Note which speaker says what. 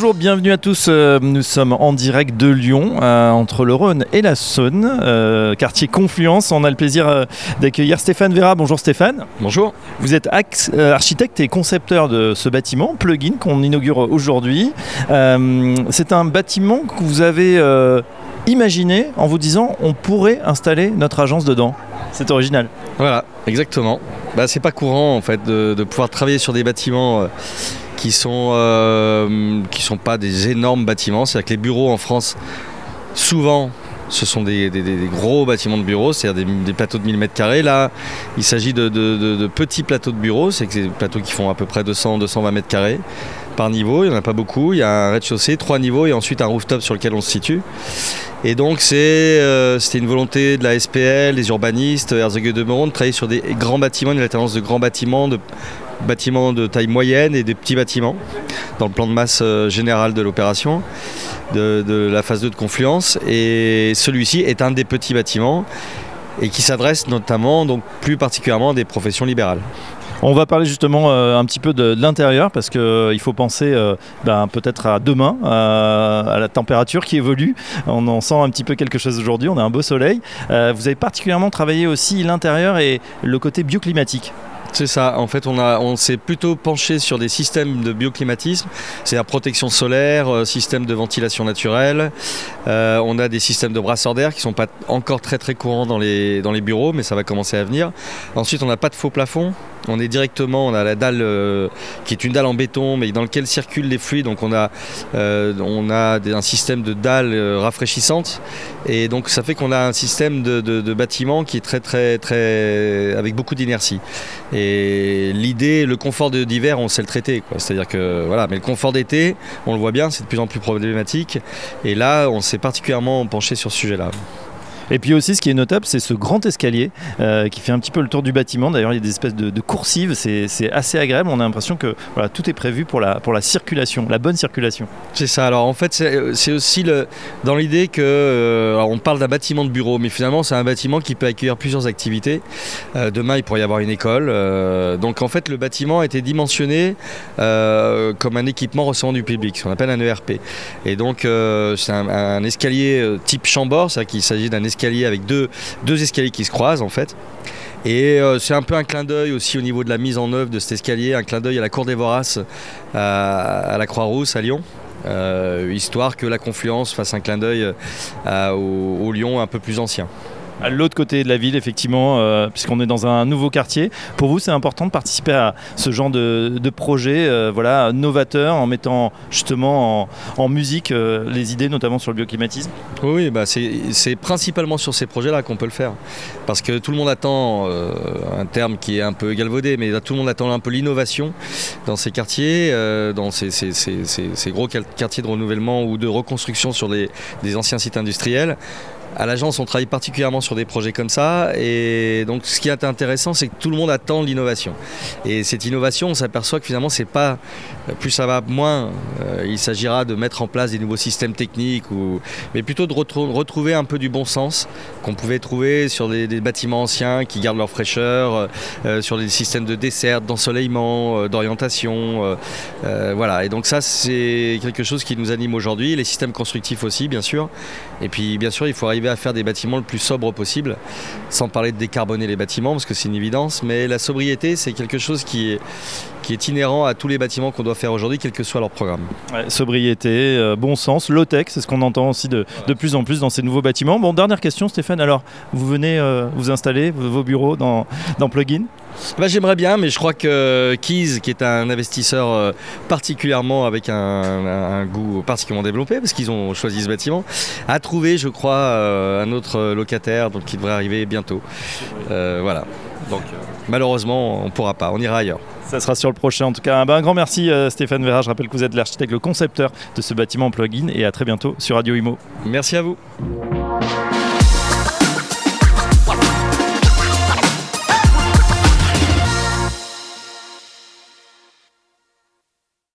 Speaker 1: Bonjour, bienvenue à tous. Euh, nous sommes en direct de Lyon, euh, entre le Rhône et la Saône, euh, quartier Confluence. On a le plaisir d'accueillir Stéphane Vera. Bonjour Stéphane.
Speaker 2: Bonjour.
Speaker 1: Vous êtes architecte et concepteur de ce bâtiment, Plugin, qu'on inaugure aujourd'hui. C'est un bâtiment que vous avez imaginé en vous disant on pourrait installer notre agence dedans. C'est original.
Speaker 2: Voilà, exactement. Bah, c'est pas courant en fait de, de pouvoir travailler sur des bâtiments qui sont euh, sont pas des énormes bâtiments. C'est-à-dire que les bureaux en France, souvent, ce sont des, gros bâtiments de bureaux, c'est-à-dire des, plateaux de 1000 mètres carrés. Là, il s'agit de, petits plateaux de bureaux, c'est des plateaux qui font à peu près 200-220 mètres carrés par niveau. Il n'y en a pas beaucoup. Il y a un rez-de-chaussée, trois niveaux et ensuite un rooftop sur lequel on se situe. Et donc, euh, c'était une volonté de la SPL, des urbanistes, Herzog de Meuron, de travailler sur des grands bâtiments, une alternance de grands bâtiments, de bâtiments de taille moyenne et des petits bâtiments dans le plan de masse euh, général de l'opération de, la phase 2 de confluence. Et celui-ci est un des petits bâtiments et qui s'adresse notamment, donc plus particulièrement à des professions libérales.
Speaker 1: On va parler justement euh, un petit peu de, l'intérieur parce qu'il euh, faut penser ben, peut-être à demain, à la température qui évolue. On en sent un petit peu quelque chose aujourd'hui, on a un beau soleil. vous avez particulièrement travaillé aussi l'intérieur et le côté bioclimatique.
Speaker 2: C'est ça. En fait, on, s'est plutôt penché sur des systèmes de bioclimatisme, c'est-à-dire protection solaire, euh, système de ventilation naturelle. Euh, on a des systèmes de brasseurs d'air qui sont pas encore très très courants dans les, dans les bureaux, mais ça va commencer à venir. Ensuite, on n'a pas de faux plafond. On est directement, on a la dalle euh, qui est une dalle en béton, mais dans lequel circulent les fluides. Donc on a, a un système de dalles rafraîchissantes, et donc ça fait qu'on a un système de, de, bâtiment qui est très très très avec beaucoup d'inertie. Et l'idée, le confort d'hiver, on sait le traiter. C'est-à-dire que voilà, mais le confort d'été, on le voit bien, c'est de plus en plus problématique. Et là, on s'est particulièrement penché sur ce sujet-là.
Speaker 1: Et puis aussi, ce qui est notable, c'est ce grand escalier euh, qui fait un petit peu le tour du bâtiment. D'ailleurs, il y a des espèces de, coursives, c'est assez agréable. On a l'impression que tout est prévu pour la, circulation, la bonne circulation.
Speaker 2: C'est ça. Alors en fait, c'est aussi le, dans l'idée que euh, on parle d'un bâtiment de bureau, mais finalement, c'est un bâtiment qui peut accueillir plusieurs activités. Euh, demain, il pourrait y avoir une école. donc en fait, le bâtiment a été dimensionné comme un équipement recevant du public, ce qu'on appelle un ERP. Et donc, c'est un, un, escalier type chambord, c'est-à-dire qu'il s'agit d'un escalier avec deux, escaliers qui se croisent en fait. Et euh, c'est un peu un clin d'œil aussi au niveau de la mise en œuvre de cet escalier, un clin d'œil à la Cour des Voraces, à, la Croix-Rousse à Lyon. Euh, histoire que la confluence fasse un clin d'œil euh, au, au Lyon un peu plus ancien
Speaker 1: à l'autre côté de la ville, effectivement, euh, puisqu'on est dans un nouveau quartier. Pour vous, c'est important de participer à ce genre de, projet euh, voilà, novateur en mettant justement en, musique euh, les idées, notamment sur le bioclimatisme?
Speaker 2: Oui, bah c'est principalement sur ces projets-là qu'on peut le faire. Parce que tout le monde attend, un terme qui est un peu galvaudé, mais tout le monde attend un peu l'innovation dans ces quartiers, dans ces, ces, gros quartiers de renouvellement ou de reconstruction sur des anciens sites industriels. À l'agence, on travaille particulièrement sur des projets comme ça. Et donc, ce qui est intéressant, c'est que tout le monde attend l'innovation. Et cette innovation, on s'aperçoit que finalement, c'est pas plus ça va, moins euh, il s'agira de mettre en place des nouveaux systèmes techniques, ou, mais plutôt de retrouver un peu du bon sens qu'on pouvait trouver sur des, bâtiments anciens qui gardent leur fraîcheur, euh, euh, sur des systèmes de dessert, d'ensoleillement, d'orientation. voilà. Et donc ça, c'est quelque chose qui nous anime aujourd'hui. Les systèmes constructifs aussi, bien sûr. Et puis, bien sûr, il faut arriver à faire des bâtiments le plus sobre possible, sans parler de décarboner les bâtiments, parce que c'est une évidence. Mais la sobriété, c'est quelque chose qui est, qui est inhérent à tous les bâtiments qu'on doit faire aujourd'hui, quel que soit leur programme.
Speaker 1: sobriété, euh, bon sens, low-tech, c'est ce qu'on entend aussi de, de, plus en plus dans ces nouveaux bâtiments. Bon, dernière question, Stéphane. Alors, vous venez euh, vous installer vos bureaux dans, dans Plugin?
Speaker 2: Bah, J'aimerais bien, mais je crois que Keys, qui est un investisseur euh, particulièrement avec un, goût particulièrement développé, parce qu'ils ont choisi ce bâtiment, a trouvé, je crois, euh, un autre locataire donc qui devrait arriver bientôt. Euh, voilà. Donc malheureusement, on ne pourra pas, on ira ailleurs.
Speaker 1: Ça sera sur le prochain. En tout cas, un, grand merci Stéphane Vera. Je rappelle que vous êtes l'architecte, le concepteur de ce bâtiment en plugin et à très bientôt sur Radio Imo.
Speaker 2: Merci à vous.